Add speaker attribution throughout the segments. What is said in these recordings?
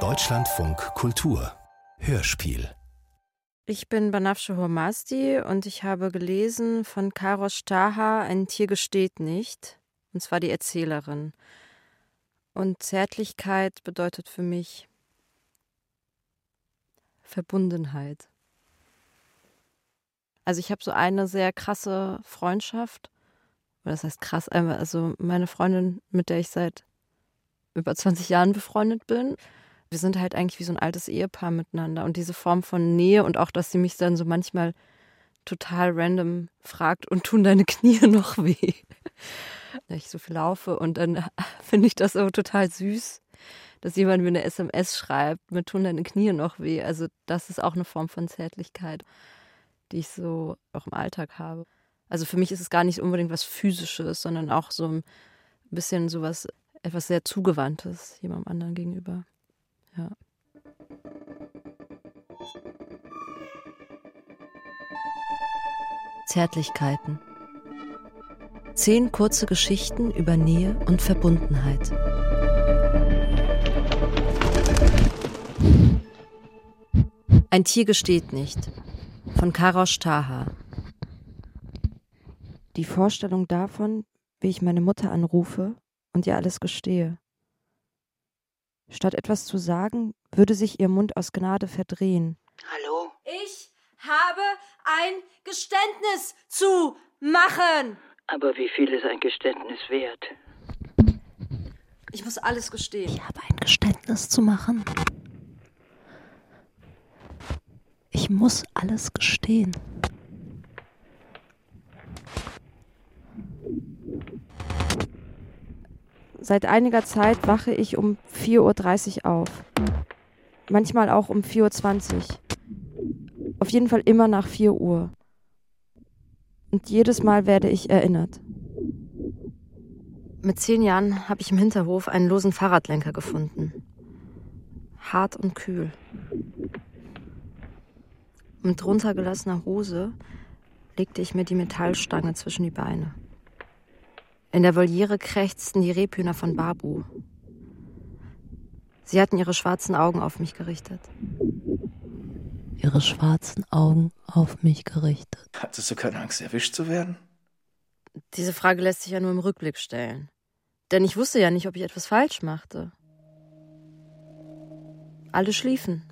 Speaker 1: Deutschlandfunk Kultur Hörspiel
Speaker 2: Ich bin Banafsche Hormasti und ich habe gelesen von Karos Taha Ein Tier gesteht nicht, und zwar die Erzählerin. Und Zärtlichkeit bedeutet für mich Verbundenheit. Also ich habe so eine sehr krasse Freundschaft. Oder das heißt krass, also meine Freundin, mit der ich seit über 20 Jahren befreundet bin. Wir sind halt eigentlich wie so ein altes Ehepaar miteinander. Und diese Form von Nähe und auch, dass sie mich dann so manchmal total random fragt und tun deine Knie noch weh. Wenn ich so viel laufe und dann finde ich das so total süß, dass jemand mir eine SMS schreibt, mir tun deine Knie noch weh. Also das ist auch eine Form von Zärtlichkeit, die ich so auch im Alltag habe. Also für mich ist es gar nicht unbedingt was Physisches, sondern auch so ein bisschen sowas etwas sehr Zugewandtes jemandem anderen gegenüber. Ja.
Speaker 3: Zärtlichkeiten. Zehn kurze Geschichten über Nähe und Verbundenheit. Ein Tier gesteht nicht. Von Karosh Taha.
Speaker 2: Die Vorstellung davon, wie ich meine Mutter anrufe und ihr alles gestehe. Statt etwas zu sagen, würde sich ihr Mund aus Gnade verdrehen.
Speaker 4: Hallo?
Speaker 5: Ich habe ein Geständnis zu machen.
Speaker 4: Aber wie viel ist ein Geständnis wert?
Speaker 5: Ich muss alles gestehen.
Speaker 3: Ich habe ein Geständnis zu machen. Ich muss alles gestehen.
Speaker 2: Seit einiger Zeit wache ich um 4.30 Uhr auf. Manchmal auch um 4.20 Uhr. Auf jeden Fall immer nach 4 Uhr. Und jedes Mal werde ich erinnert.
Speaker 3: Mit zehn Jahren habe ich im Hinterhof einen losen Fahrradlenker gefunden. Hart und kühl. Mit runtergelassener Hose legte ich mir die Metallstange zwischen die Beine. In der Voliere krächzten die Rebhühner von Babu. Sie hatten ihre schwarzen Augen auf mich gerichtet. Ihre schwarzen Augen auf mich gerichtet.
Speaker 6: Hattest du keine Angst, erwischt zu werden?
Speaker 2: Diese Frage lässt sich ja nur im Rückblick stellen. Denn ich wusste ja nicht, ob ich etwas falsch machte. Alle schliefen.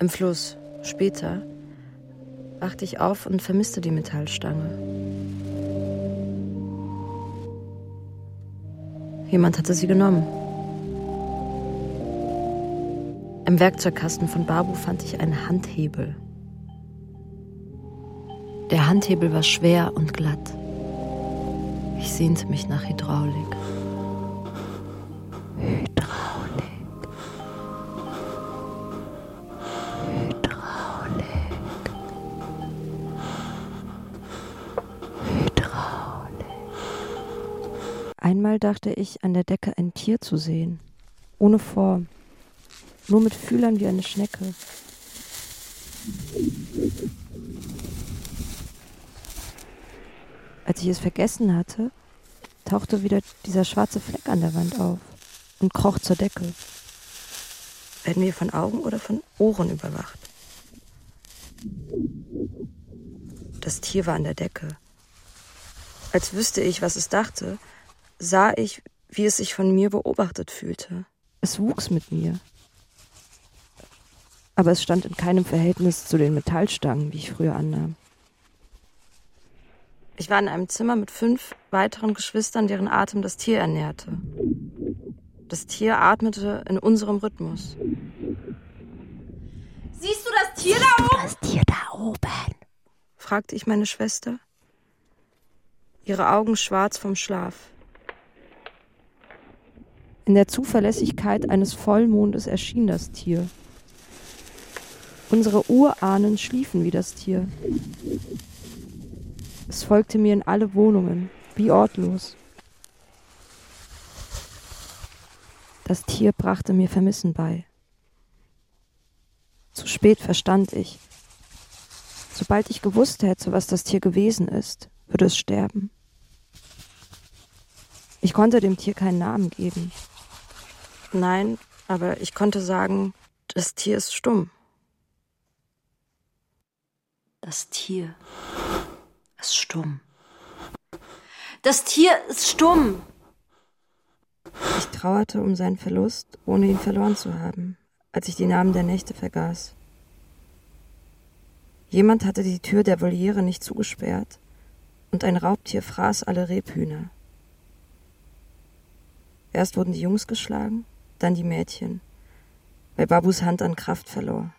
Speaker 2: Im Fluss, später, wachte ich auf und vermisste die Metallstange. Jemand hatte sie genommen. Im Werkzeugkasten von Babu fand ich einen Handhebel. Der Handhebel war schwer und glatt. Ich sehnte mich nach Hydraulik. Einmal dachte ich, an der Decke ein Tier zu sehen. Ohne Form. Nur mit Fühlern wie eine Schnecke. Als ich es vergessen hatte, tauchte wieder dieser schwarze Fleck an der Wand auf und kroch zur Decke. Werden wir von Augen oder von Ohren überwacht? Das Tier war an der Decke. Als wüsste ich, was es dachte, sah ich, wie es sich von mir beobachtet fühlte. Es wuchs mit mir. Aber es stand in keinem Verhältnis zu den Metallstangen, wie ich früher annahm. Ich war in einem Zimmer mit fünf weiteren Geschwistern, deren Atem das Tier ernährte. Das Tier atmete in unserem Rhythmus.
Speaker 5: Siehst du das Tier da oben?
Speaker 3: Das Tier da oben?
Speaker 2: fragte ich meine Schwester. Ihre Augen schwarz vom Schlaf. In der Zuverlässigkeit eines Vollmondes erschien das Tier. Unsere Urahnen schliefen wie das Tier. Es folgte mir in alle Wohnungen, wie ortlos. Das Tier brachte mir Vermissen bei. Zu spät verstand ich. Sobald ich gewusst hätte, was das Tier gewesen ist, würde es sterben. Ich konnte dem Tier keinen Namen geben. Nein, aber ich konnte sagen, das Tier ist stumm.
Speaker 5: Das Tier ist stumm. Das Tier ist stumm.
Speaker 2: Ich trauerte um seinen Verlust, ohne ihn verloren zu haben, als ich die Namen der Nächte vergaß. Jemand hatte die Tür der Voliere nicht zugesperrt und ein Raubtier fraß alle Rebhühner. Erst wurden die Jungs geschlagen, dann die Mädchen, weil Babus Hand an Kraft verlor.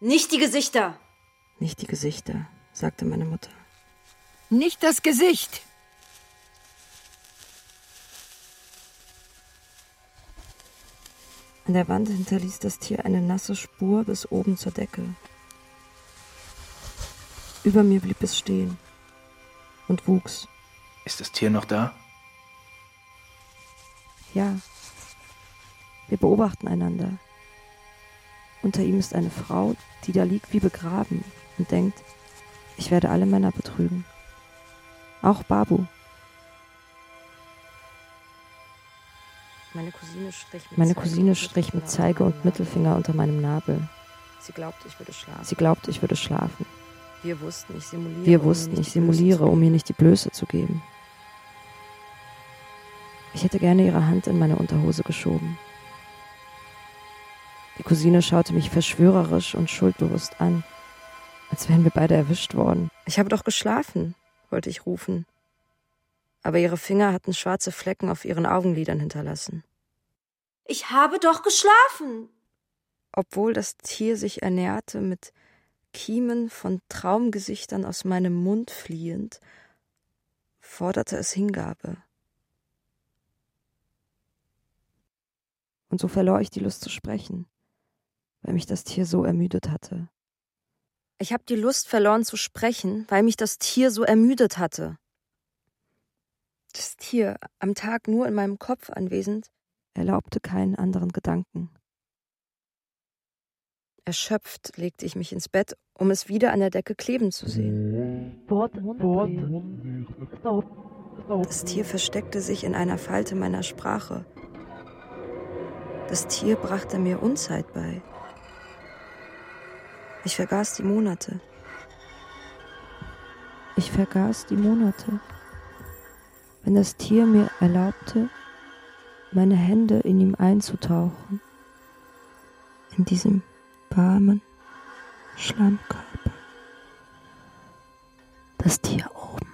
Speaker 5: Nicht die Gesichter.
Speaker 2: Nicht die Gesichter, sagte meine Mutter.
Speaker 7: Nicht das Gesicht.
Speaker 2: An der Wand hinterließ das Tier eine nasse Spur bis oben zur Decke. Über mir blieb es stehen und wuchs.
Speaker 6: Ist das Tier noch da?
Speaker 2: Ja. Wir beobachten einander. Unter ihm ist eine Frau, die da liegt wie begraben und denkt, ich werde alle Männer betrügen. Auch Babu.
Speaker 8: Meine Cousine strich mit,
Speaker 2: Meine
Speaker 8: Zeige,
Speaker 2: Cousine
Speaker 8: und
Speaker 2: strich mit
Speaker 8: Mittelfinger
Speaker 2: Zeige
Speaker 8: unter
Speaker 2: und
Speaker 8: meinem
Speaker 2: Mittelfinger unter meinem Nabel.
Speaker 8: Sie glaubte, ich würde schlafen.
Speaker 2: Sie glaubte, ich würde schlafen.
Speaker 8: Wir wussten, ich simuliere.
Speaker 2: Wir
Speaker 8: um
Speaker 2: wussten,
Speaker 8: nicht
Speaker 2: ich simuliere, um ihr nicht die Blöße zu geben. Ich hätte gerne ihre Hand in meine Unterhose geschoben. Die Cousine schaute mich verschwörerisch und schuldbewusst an, als wären wir beide erwischt worden. Ich habe doch geschlafen, wollte ich rufen. Aber ihre Finger hatten schwarze Flecken auf ihren Augenlidern hinterlassen.
Speaker 5: Ich habe doch geschlafen.
Speaker 2: Obwohl das Tier sich ernährte mit Kiemen von Traumgesichtern aus meinem Mund fliehend, forderte es Hingabe. Und so verlor ich die Lust zu sprechen, weil mich das Tier so ermüdet hatte. Ich habe die Lust verloren zu sprechen, weil mich das Tier so ermüdet hatte. Das Tier, am Tag nur in meinem Kopf anwesend, erlaubte keinen anderen Gedanken. Erschöpft legte ich mich ins Bett, um es wieder an der Decke kleben zu sehen. Das Tier versteckte sich in einer Falte meiner Sprache. Das Tier brachte mir Unzeit bei. Ich vergaß die Monate. Ich vergaß die Monate. Wenn das Tier mir erlaubte, meine Hände in ihm einzutauchen, in diesem warmen Schlammkörper. Das Tier oben,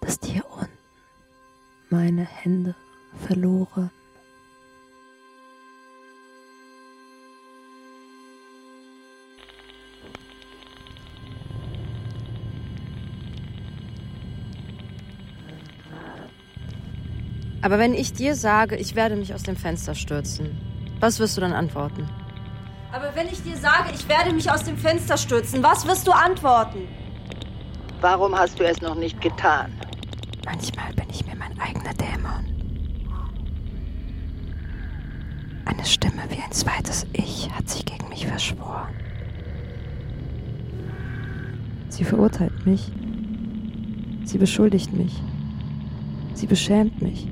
Speaker 2: das Tier unten, meine Hände verloren. Aber wenn ich dir sage, ich werde mich aus dem Fenster stürzen, was wirst du dann antworten?
Speaker 5: Aber wenn ich dir sage, ich werde mich aus dem Fenster stürzen, was wirst du antworten?
Speaker 4: Warum hast du es noch nicht getan?
Speaker 2: Manchmal bin ich mir mein eigener Dämon. Eine Stimme wie ein zweites Ich hat sich gegen mich verschworen. Sie verurteilt mich. Sie beschuldigt mich. Sie beschämt mich.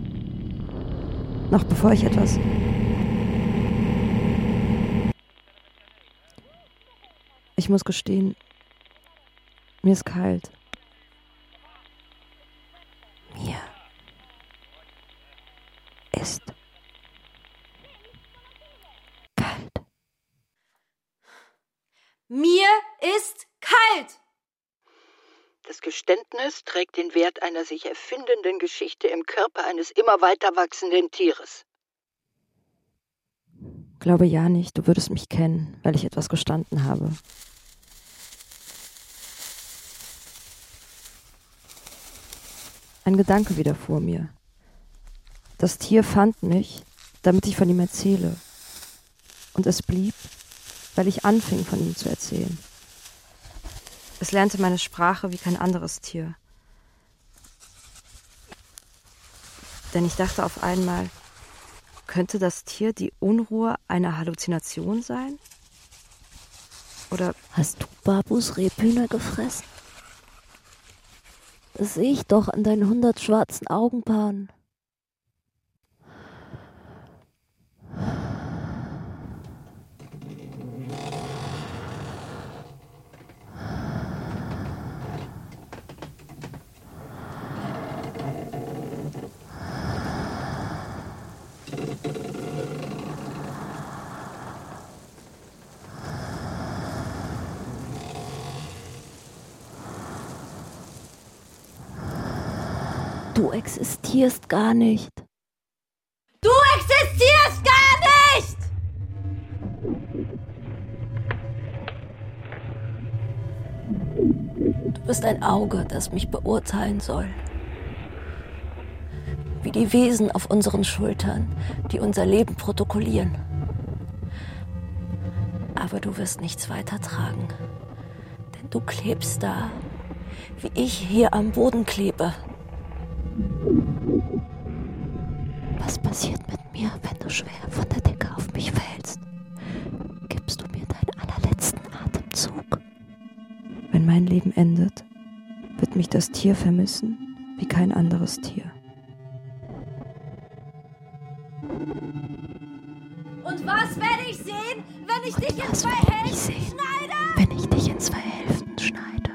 Speaker 2: Noch bevor ich etwas... Ich muss gestehen, mir ist kalt. Mir ist kalt.
Speaker 5: Mir ist kalt.
Speaker 4: Das Geständnis trägt den Wert einer sich erfindenden Geschichte im Körper eines immer weiter wachsenden Tieres.
Speaker 2: Glaube ja nicht, du würdest mich kennen, weil ich etwas gestanden habe. Ein Gedanke widerfuhr mir. Das Tier fand mich, damit ich von ihm erzähle. Und es blieb, weil ich anfing, von ihm zu erzählen. Es lernte meine Sprache wie kein anderes Tier. Denn ich dachte auf einmal, könnte das Tier die Unruhe einer Halluzination sein? Oder
Speaker 3: Hast du Babus Rebhühner gefressen? Das sehe ich doch an deinen hundert schwarzen Augenpaaren. Du existierst gar nicht.
Speaker 5: Du existierst gar nicht!
Speaker 3: Du bist ein Auge, das mich beurteilen soll. Wie die Wesen auf unseren Schultern, die unser Leben protokollieren. Aber du wirst nichts weitertragen. Denn du klebst da, wie ich hier am Boden klebe.
Speaker 2: Mein Leben endet, wird mich das Tier vermissen wie kein anderes Tier.
Speaker 5: Und was werde ich sehen, wenn ich
Speaker 3: Und
Speaker 5: dich in zwei Hälften
Speaker 3: sehen?
Speaker 5: schneide?
Speaker 3: Wenn ich dich in zwei Hälften schneide.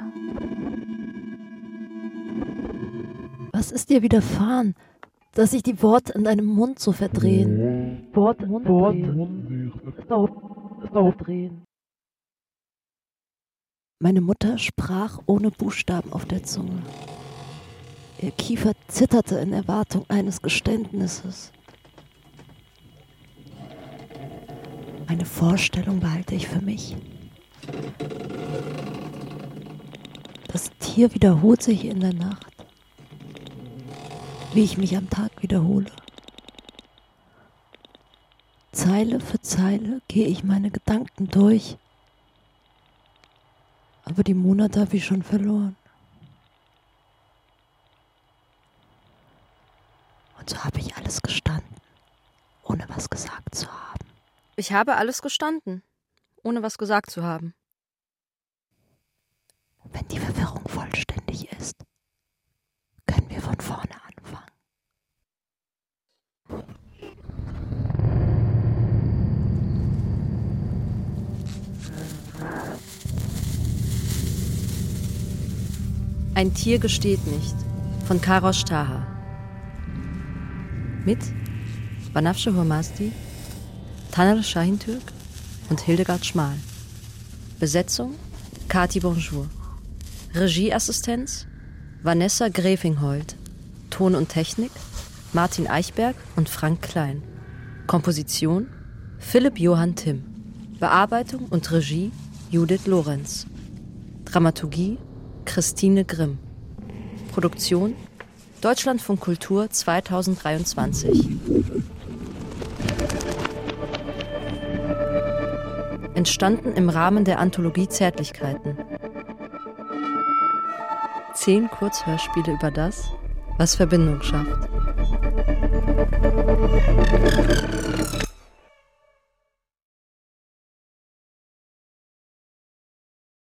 Speaker 3: Was ist dir widerfahren, dass sich die Worte in deinem Mund so verdrehen? Worte, Worte, drehen. Meine Mutter sprach ohne Buchstaben auf der Zunge. Ihr Kiefer zitterte in Erwartung eines Geständnisses. Eine Vorstellung behalte ich für mich. Das Tier wiederholt sich in der Nacht, wie ich mich am Tag wiederhole. Zeile für Zeile gehe ich meine Gedanken durch, aber die Monate habe ich schon verloren. Und so habe ich alles gestanden, ohne was gesagt zu haben.
Speaker 2: Ich habe alles gestanden, ohne was gesagt zu haben.
Speaker 3: Wenn die
Speaker 2: Ein Tier gesteht nicht von Karos Taha. Mit Banafsche Hormasti, Taner Shahintürk und Hildegard Schmal. Besetzung Kati Bonjour. Regieassistenz Vanessa Grefinghold. Ton und Technik Martin Eichberg und Frank Klein. Komposition Philipp Johann Timm. Bearbeitung und Regie Judith Lorenz. Dramaturgie Christine Grimm. Produktion Deutschlandfunk Kultur 2023. Entstanden im Rahmen der Anthologie Zärtlichkeiten. Zehn Kurzhörspiele über das, was Verbindung schafft.